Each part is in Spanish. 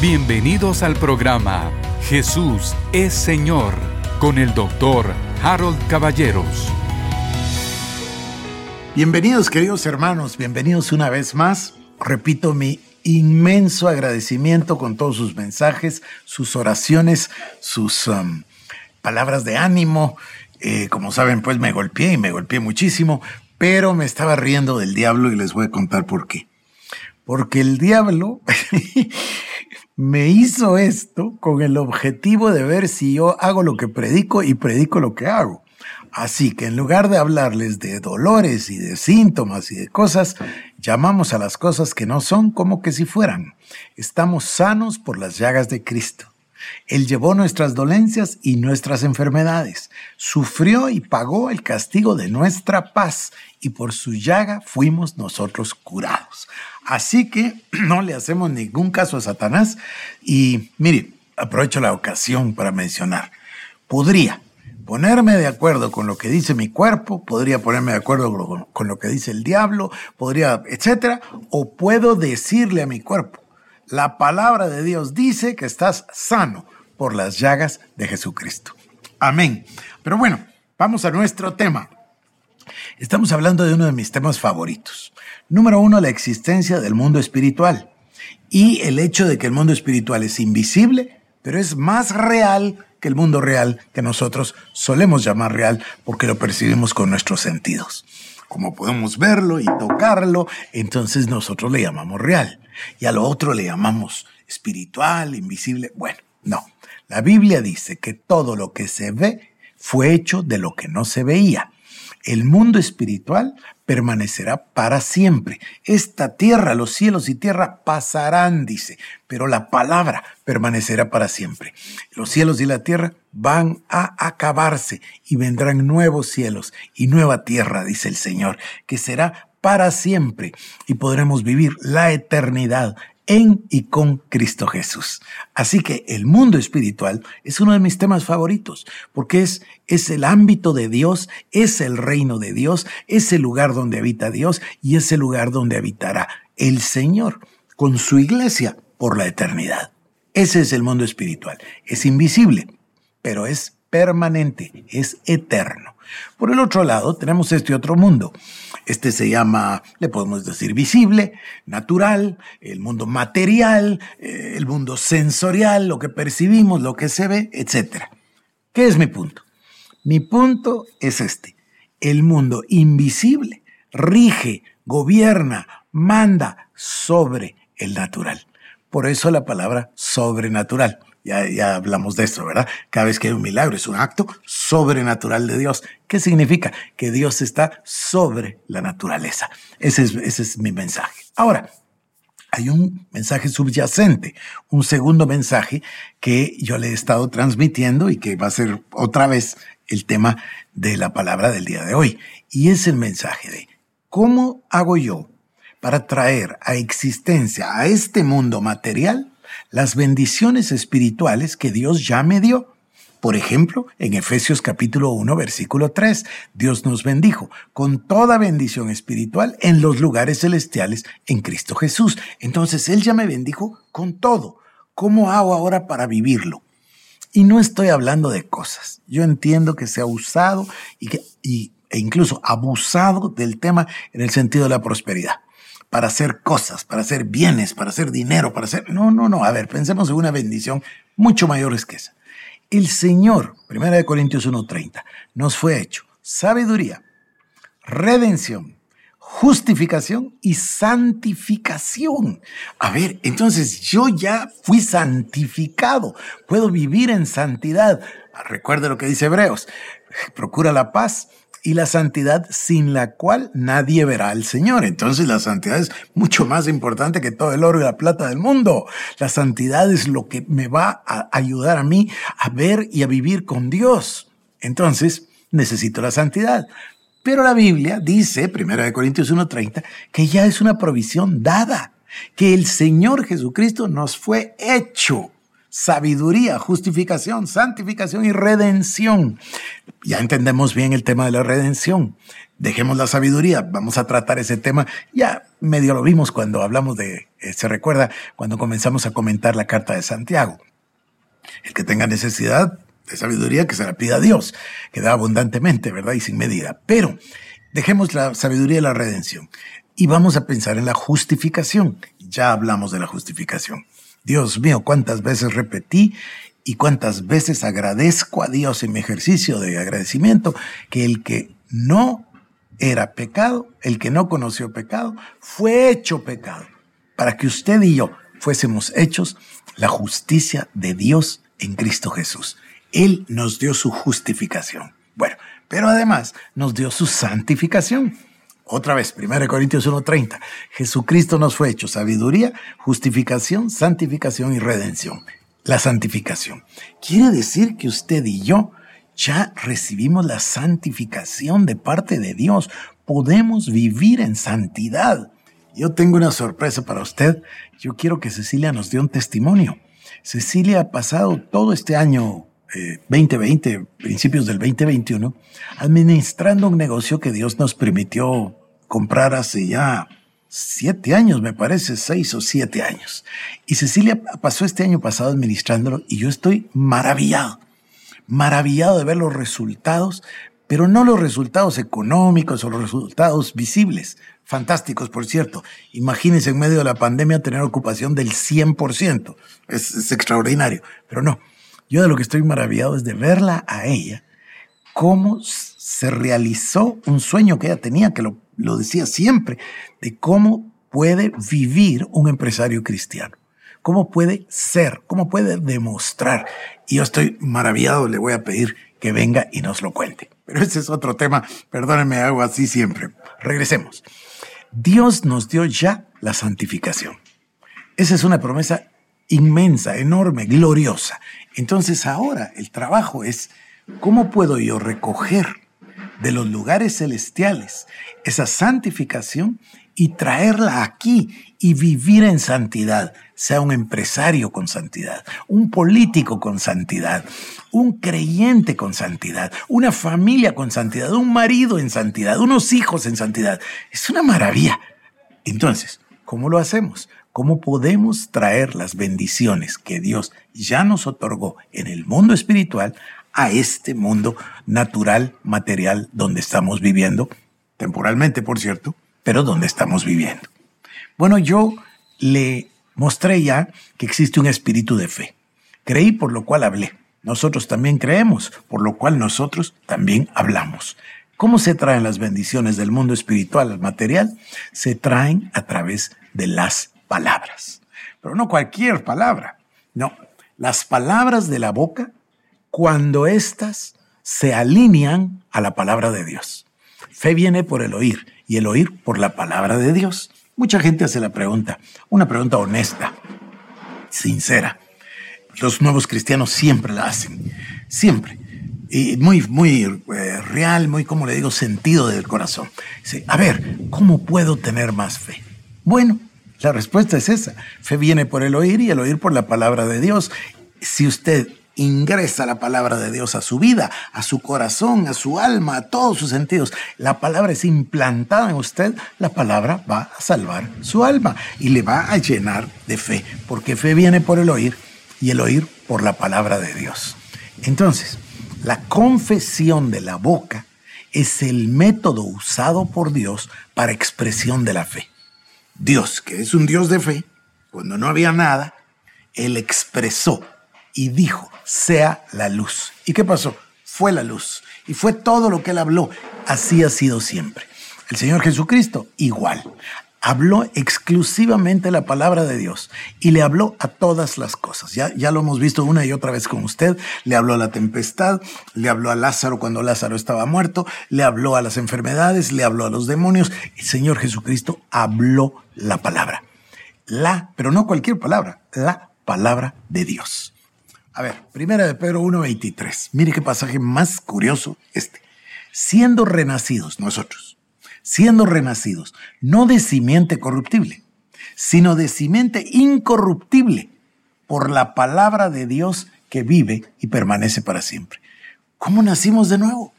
Bienvenidos al programa Jesús es Señor con el doctor Harold Caballeros. Bienvenidos queridos hermanos, bienvenidos una vez más. Repito mi inmenso agradecimiento con todos sus mensajes, sus oraciones, sus um, palabras de ánimo. Eh, como saben, pues me golpeé y me golpeé muchísimo, pero me estaba riendo del diablo y les voy a contar por qué. Porque el diablo me hizo esto con el objetivo de ver si yo hago lo que predico y predico lo que hago. Así que en lugar de hablarles de dolores y de síntomas y de cosas, llamamos a las cosas que no son como que si fueran. Estamos sanos por las llagas de Cristo. Él llevó nuestras dolencias y nuestras enfermedades, sufrió y pagó el castigo de nuestra paz, y por su llaga fuimos nosotros curados. Así que no le hacemos ningún caso a Satanás y mire, aprovecho la ocasión para mencionar, podría ponerme de acuerdo con lo que dice mi cuerpo, podría ponerme de acuerdo con lo que dice el diablo, podría, etcétera, o puedo decirle a mi cuerpo, la palabra de Dios dice que estás sano por las llagas de Jesucristo. Amén. Pero bueno, vamos a nuestro tema. Estamos hablando de uno de mis temas favoritos. Número uno, la existencia del mundo espiritual y el hecho de que el mundo espiritual es invisible, pero es más real que el mundo real que nosotros solemos llamar real porque lo percibimos con nuestros sentidos. Como podemos verlo y tocarlo, entonces nosotros le llamamos real. Y a lo otro le llamamos espiritual, invisible. Bueno, no. La Biblia dice que todo lo que se ve fue hecho de lo que no se veía. El mundo espiritual permanecerá para siempre. Esta tierra, los cielos y tierra pasarán, dice, pero la palabra permanecerá para siempre. Los cielos y la tierra van a acabarse y vendrán nuevos cielos y nueva tierra, dice el Señor, que será para siempre y podremos vivir la eternidad en y con Cristo Jesús. Así que el mundo espiritual es uno de mis temas favoritos, porque es, es el ámbito de Dios, es el reino de Dios, es el lugar donde habita Dios y es el lugar donde habitará el Señor con su iglesia por la eternidad. Ese es el mundo espiritual. Es invisible, pero es permanente, es eterno. Por el otro lado, tenemos este otro mundo. Este se llama, le podemos decir, visible, natural, el mundo material, eh, el mundo sensorial, lo que percibimos, lo que se ve, etc. ¿Qué es mi punto? Mi punto es este. El mundo invisible rige, gobierna, manda sobre el natural. Por eso la palabra sobrenatural. Ya, hablamos de eso, ¿verdad? Cada vez que hay un milagro es un acto sobrenatural de Dios. ¿Qué significa? Que Dios está sobre la naturaleza. Ese es, ese es mi mensaje. Ahora, hay un mensaje subyacente, un segundo mensaje que yo le he estado transmitiendo y que va a ser otra vez el tema de la palabra del día de hoy. Y es el mensaje de cómo hago yo para traer a existencia a este mundo material las bendiciones espirituales que Dios ya me dio. Por ejemplo, en Efesios capítulo 1, versículo 3, Dios nos bendijo con toda bendición espiritual en los lugares celestiales en Cristo Jesús. Entonces Él ya me bendijo con todo. ¿Cómo hago ahora para vivirlo? Y no estoy hablando de cosas. Yo entiendo que se ha usado y que, e incluso abusado del tema en el sentido de la prosperidad para hacer cosas, para hacer bienes, para hacer dinero, para hacer... No, no, no. A ver, pensemos en una bendición mucho mayor que esa. El Señor, 1 Corintios 1.30, nos fue hecho sabiduría, redención, justificación y santificación. A ver, entonces yo ya fui santificado, puedo vivir en santidad. Recuerde lo que dice Hebreos, procura la paz y la santidad sin la cual nadie verá al Señor. Entonces la santidad es mucho más importante que todo el oro y la plata del mundo. La santidad es lo que me va a ayudar a mí a ver y a vivir con Dios. Entonces necesito la santidad. Pero la Biblia dice, 1 Corintios 1.30, que ya es una provisión dada, que el Señor Jesucristo nos fue hecho sabiduría, justificación, santificación y redención. Ya entendemos bien el tema de la redención. Dejemos la sabiduría, vamos a tratar ese tema. Ya medio lo vimos cuando hablamos de, eh, se recuerda, cuando comenzamos a comentar la carta de Santiago. El que tenga necesidad de sabiduría, que se la pida a Dios, que da abundantemente, ¿verdad? Y sin medida. Pero dejemos la sabiduría y la redención. Y vamos a pensar en la justificación. Ya hablamos de la justificación. Dios mío, cuántas veces repetí y cuántas veces agradezco a Dios en mi ejercicio de agradecimiento que el que no era pecado, el que no conoció pecado, fue hecho pecado, para que usted y yo fuésemos hechos la justicia de Dios en Cristo Jesús. Él nos dio su justificación. Bueno, pero además nos dio su santificación. Otra vez, 1 Corintios 1:30. Jesucristo nos fue hecho sabiduría, justificación, santificación y redención. La santificación. Quiere decir que usted y yo ya recibimos la santificación de parte de Dios. Podemos vivir en santidad. Yo tengo una sorpresa para usted. Yo quiero que Cecilia nos dé un testimonio. Cecilia ha pasado todo este año 2020, eh, principios del 2021, administrando un negocio que Dios nos permitió comprar hace ya siete años, me parece, seis o siete años. Y Cecilia pasó este año pasado administrándolo y yo estoy maravillado, maravillado de ver los resultados, pero no los resultados económicos o los resultados visibles. Fantásticos, por cierto. Imagínense en medio de la pandemia tener ocupación del 100%. Es, es extraordinario. Pero no, yo de lo que estoy maravillado es de verla a ella, cómo se realizó un sueño que ella tenía, que lo lo decía siempre, de cómo puede vivir un empresario cristiano, cómo puede ser, cómo puede demostrar. Y yo estoy maravillado, le voy a pedir que venga y nos lo cuente. Pero ese es otro tema, perdónenme, hago así siempre. Regresemos. Dios nos dio ya la santificación. Esa es una promesa inmensa, enorme, gloriosa. Entonces ahora el trabajo es, ¿cómo puedo yo recoger de los lugares celestiales esa santificación y traerla aquí y vivir en santidad, sea un empresario con santidad, un político con santidad, un creyente con santidad, una familia con santidad, un marido en santidad, unos hijos en santidad. Es una maravilla. Entonces, ¿cómo lo hacemos? ¿Cómo podemos traer las bendiciones que Dios ya nos otorgó en el mundo espiritual a este mundo natural, material, donde estamos viviendo temporalmente por cierto, pero donde estamos viviendo. Bueno, yo le mostré ya que existe un espíritu de fe. Creí por lo cual hablé. Nosotros también creemos, por lo cual nosotros también hablamos. ¿Cómo se traen las bendiciones del mundo espiritual al material? Se traen a través de las palabras. Pero no cualquier palabra. No, las palabras de la boca cuando éstas se alinean a la palabra de Dios. Fe viene por el oír y el oír por la palabra de Dios. Mucha gente hace la pregunta, una pregunta honesta, sincera. Los nuevos cristianos siempre la hacen, siempre. Y muy, muy eh, real, muy, como le digo, sentido del corazón. Dice, a ver, ¿cómo puedo tener más fe? Bueno, la respuesta es esa. Fe viene por el oír y el oír por la palabra de Dios. Si usted ingresa la palabra de Dios a su vida, a su corazón, a su alma, a todos sus sentidos. La palabra es implantada en usted, la palabra va a salvar su alma y le va a llenar de fe, porque fe viene por el oír y el oír por la palabra de Dios. Entonces, la confesión de la boca es el método usado por Dios para expresión de la fe. Dios, que es un Dios de fe, cuando no había nada, Él expresó y dijo, sea la luz. ¿Y qué pasó? Fue la luz. Y fue todo lo que él habló. Así ha sido siempre. El Señor Jesucristo, igual. Habló exclusivamente la palabra de Dios y le habló a todas las cosas. Ya, ya lo hemos visto una y otra vez con usted. Le habló a la tempestad, le habló a Lázaro cuando Lázaro estaba muerto, le habló a las enfermedades, le habló a los demonios. El Señor Jesucristo habló la palabra. La, pero no cualquier palabra, la palabra de Dios. A ver, primera de Pedro 1.23. Mire qué pasaje más curioso este. Siendo renacidos nosotros, siendo renacidos, no de simiente corruptible, sino de simiente incorruptible, por la palabra de Dios que vive y permanece para siempre. ¿Cómo nacimos de nuevo?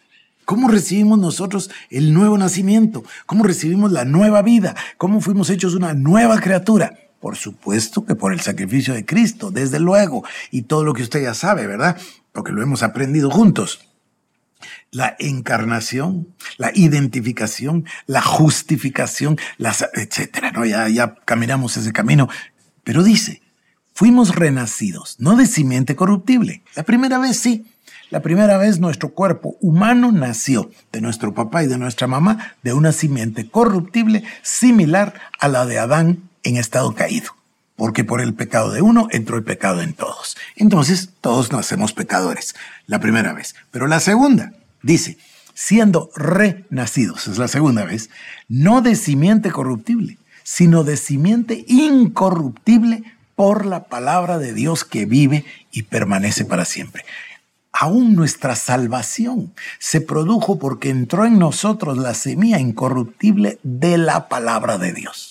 ¿Cómo recibimos nosotros el nuevo nacimiento? ¿Cómo recibimos la nueva vida? ¿Cómo fuimos hechos una nueva criatura? Por supuesto que por el sacrificio de Cristo, desde luego, y todo lo que usted ya sabe, ¿verdad? Porque lo hemos aprendido juntos. La encarnación, la identificación, la justificación, las, etcétera, ¿no? Ya, ya caminamos ese camino. Pero dice, fuimos renacidos, no de simiente corruptible. La primera vez sí, la primera vez nuestro cuerpo humano nació de nuestro papá y de nuestra mamá de una simiente corruptible similar a la de Adán en estado caído. Porque por el pecado de uno entró el pecado en todos. Entonces todos nacemos pecadores. La primera vez. Pero la segunda, dice, siendo renacidos, es la segunda vez, no de simiente corruptible, sino de simiente incorruptible por la palabra de Dios que vive y permanece para siempre aún nuestra salvación se produjo porque entró en nosotros la semilla incorruptible de la palabra de Dios.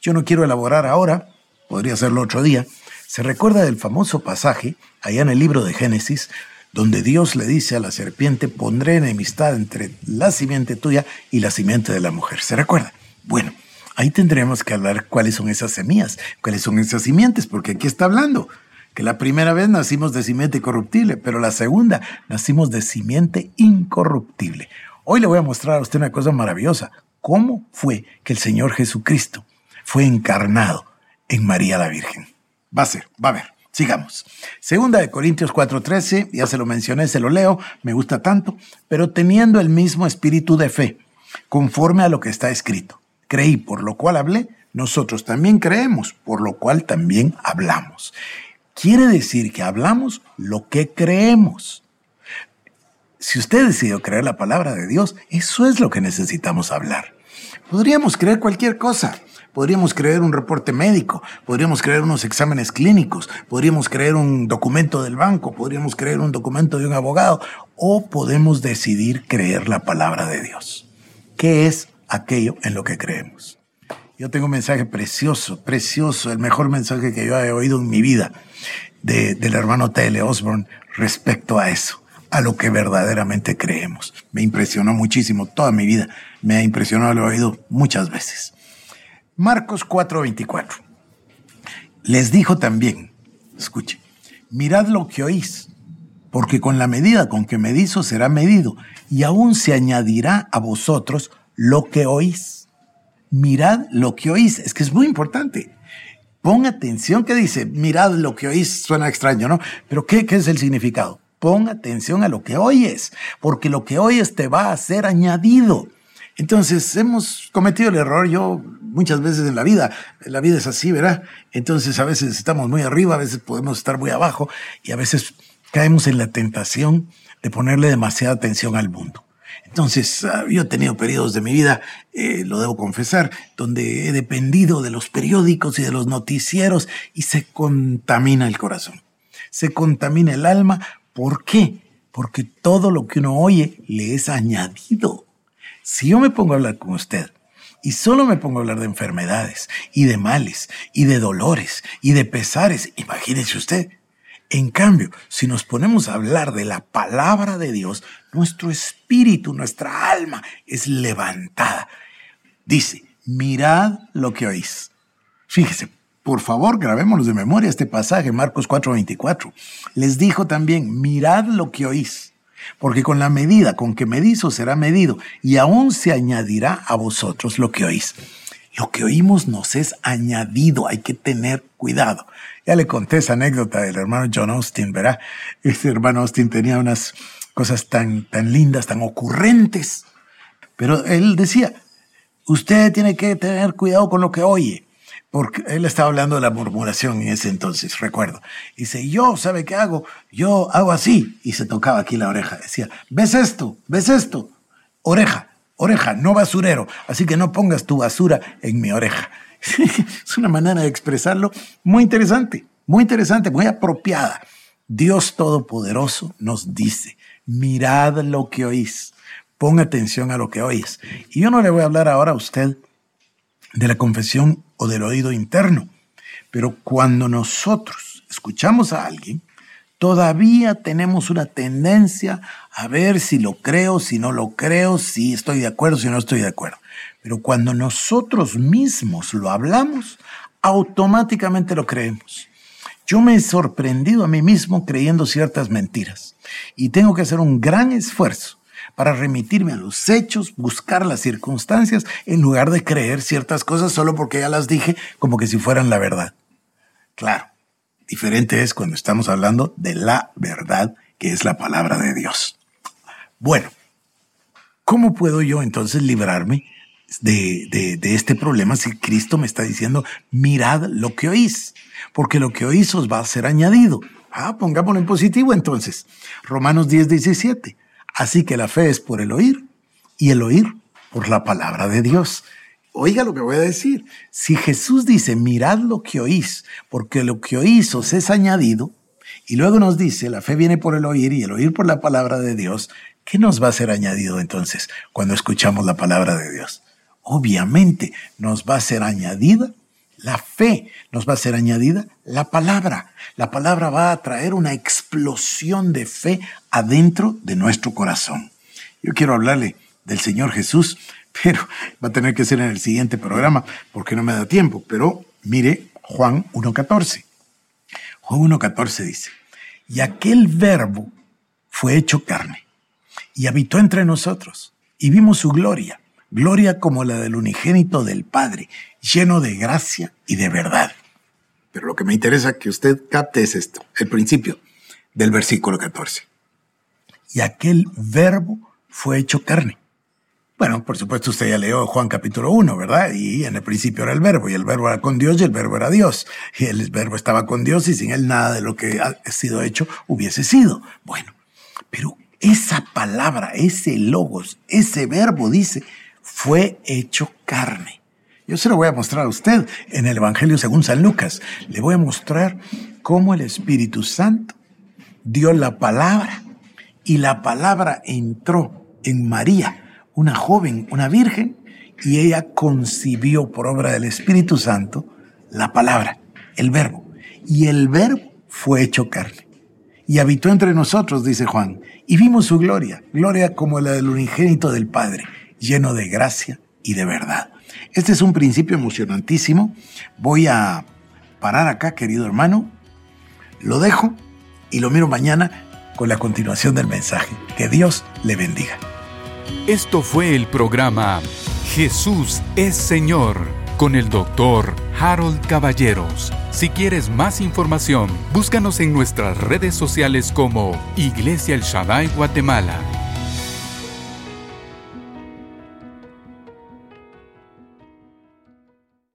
Yo no quiero elaborar ahora, podría hacerlo otro día. Se recuerda del famoso pasaje, allá en el libro de Génesis, donde Dios le dice a la serpiente, pondré enemistad entre la simiente tuya y la simiente de la mujer. ¿Se recuerda? Bueno, ahí tendremos que hablar cuáles son esas semillas, cuáles son esas simientes, porque aquí está hablando que la primera vez nacimos de simiente corruptible, pero la segunda nacimos de simiente incorruptible. Hoy le voy a mostrar a usted una cosa maravillosa. ¿Cómo fue que el Señor Jesucristo fue encarnado en María la Virgen? Va a ser, va a ver. Sigamos. Segunda de Corintios 4:13, ya se lo mencioné, se lo leo, me gusta tanto, pero teniendo el mismo espíritu de fe, conforme a lo que está escrito. Creí, por lo cual hablé, nosotros también creemos, por lo cual también hablamos. Quiere decir que hablamos lo que creemos. Si usted decidió creer la palabra de Dios, eso es lo que necesitamos hablar. Podríamos creer cualquier cosa. Podríamos creer un reporte médico, podríamos creer unos exámenes clínicos, podríamos creer un documento del banco, podríamos creer un documento de un abogado, o podemos decidir creer la palabra de Dios. ¿Qué es aquello en lo que creemos? Yo tengo un mensaje precioso, precioso, el mejor mensaje que yo he oído en mi vida del hermano T.L. Osborne respecto a eso, a lo que verdaderamente creemos. Me impresionó muchísimo toda mi vida, me ha impresionado, lo he oído muchas veces. Marcos 4:24. Les dijo también, escuche, mirad lo que oís, porque con la medida con que medís será medido, y aún se añadirá a vosotros lo que oís mirad lo que oís. Es que es muy importante. Pon atención que dice, mirad lo que oís, suena extraño, ¿no? Pero ¿qué, qué es el significado? Pon atención a lo que oyes, porque lo que oyes te va a ser añadido. Entonces, hemos cometido el error, yo muchas veces en la vida, la vida es así, ¿verdad? Entonces, a veces estamos muy arriba, a veces podemos estar muy abajo y a veces caemos en la tentación de ponerle demasiada atención al mundo. Entonces, ah, yo he tenido periodos de mi vida, eh, lo debo confesar, donde he dependido de los periódicos y de los noticieros y se contamina el corazón, se contamina el alma. ¿Por qué? Porque todo lo que uno oye le es añadido. Si yo me pongo a hablar con usted y solo me pongo a hablar de enfermedades y de males y de dolores y de pesares, imagínese usted, en cambio, si nos ponemos a hablar de la palabra de Dios, nuestro espíritu, nuestra alma es levantada. Dice, mirad lo que oís. Fíjese, por favor, grabémonos de memoria este pasaje, Marcos 4:24. Les dijo también, mirad lo que oís, porque con la medida con que medís os será medido, y aún se añadirá a vosotros lo que oís. Lo que oímos nos es añadido, hay que tener cuidado. Ya le conté esa anécdota del hermano John Austin, ¿verdad? Este hermano Austin tenía unas cosas tan, tan lindas, tan ocurrentes. Pero él decía, usted tiene que tener cuidado con lo que oye. Porque él estaba hablando de la murmuración en ese entonces, recuerdo. Dice, yo, ¿sabe qué hago? Yo hago así. Y se tocaba aquí la oreja. Decía, ¿ves esto? ¿Ves esto? Oreja oreja, no basurero, así que no pongas tu basura en mi oreja. es una manera de expresarlo muy interesante, muy interesante, muy apropiada. Dios Todopoderoso nos dice, mirad lo que oís, pon atención a lo que oís. Y yo no le voy a hablar ahora a usted de la confesión o del oído interno, pero cuando nosotros escuchamos a alguien, todavía tenemos una tendencia a ver si lo creo, si no lo creo, si estoy de acuerdo, si no estoy de acuerdo. Pero cuando nosotros mismos lo hablamos, automáticamente lo creemos. Yo me he sorprendido a mí mismo creyendo ciertas mentiras y tengo que hacer un gran esfuerzo para remitirme a los hechos, buscar las circunstancias, en lugar de creer ciertas cosas solo porque ya las dije como que si fueran la verdad. Claro, diferente es cuando estamos hablando de la verdad, que es la palabra de Dios. Bueno, ¿cómo puedo yo entonces librarme de, de, este problema si Cristo me está diciendo, mirad lo que oís, porque lo que oís os va a ser añadido. Ah, pongámoslo en positivo entonces. Romanos 10, 17. Así que la fe es por el oír y el oír por la palabra de Dios. Oiga lo que voy a decir. Si Jesús dice, mirad lo que oís, porque lo que oís os es añadido, y luego nos dice, la fe viene por el oír y el oír por la palabra de Dios, ¿qué nos va a ser añadido entonces cuando escuchamos la palabra de Dios? obviamente nos va a ser añadida la fe, nos va a ser añadida la palabra. La palabra va a traer una explosión de fe adentro de nuestro corazón. Yo quiero hablarle del Señor Jesús, pero va a tener que ser en el siguiente programa porque no me da tiempo. Pero mire Juan 1.14. Juan 1.14 dice, y aquel verbo fue hecho carne y habitó entre nosotros y vimos su gloria gloria como la del unigénito del Padre, lleno de gracia y de verdad. Pero lo que me interesa que usted capte es esto, el principio del versículo 14. Y aquel verbo fue hecho carne. Bueno, por supuesto usted ya leyó Juan capítulo 1, ¿verdad? Y en el principio era el verbo, y el verbo era con Dios, y el verbo era Dios. Y el verbo estaba con Dios, y sin él nada de lo que ha sido hecho hubiese sido. Bueno, pero esa palabra, ese logos, ese verbo dice, fue hecho carne. Yo se lo voy a mostrar a usted en el Evangelio según San Lucas. Le voy a mostrar cómo el Espíritu Santo dio la palabra y la palabra entró en María, una joven, una virgen, y ella concibió por obra del Espíritu Santo la palabra, el verbo. Y el verbo fue hecho carne. Y habitó entre nosotros, dice Juan, y vimos su gloria, gloria como la del unigénito del Padre lleno de gracia y de verdad. Este es un principio emocionantísimo. Voy a parar acá, querido hermano. Lo dejo y lo miro mañana con la continuación del mensaje. Que Dios le bendiga. Esto fue el programa Jesús es Señor con el doctor Harold Caballeros. Si quieres más información, búscanos en nuestras redes sociales como Iglesia El Shaddai Guatemala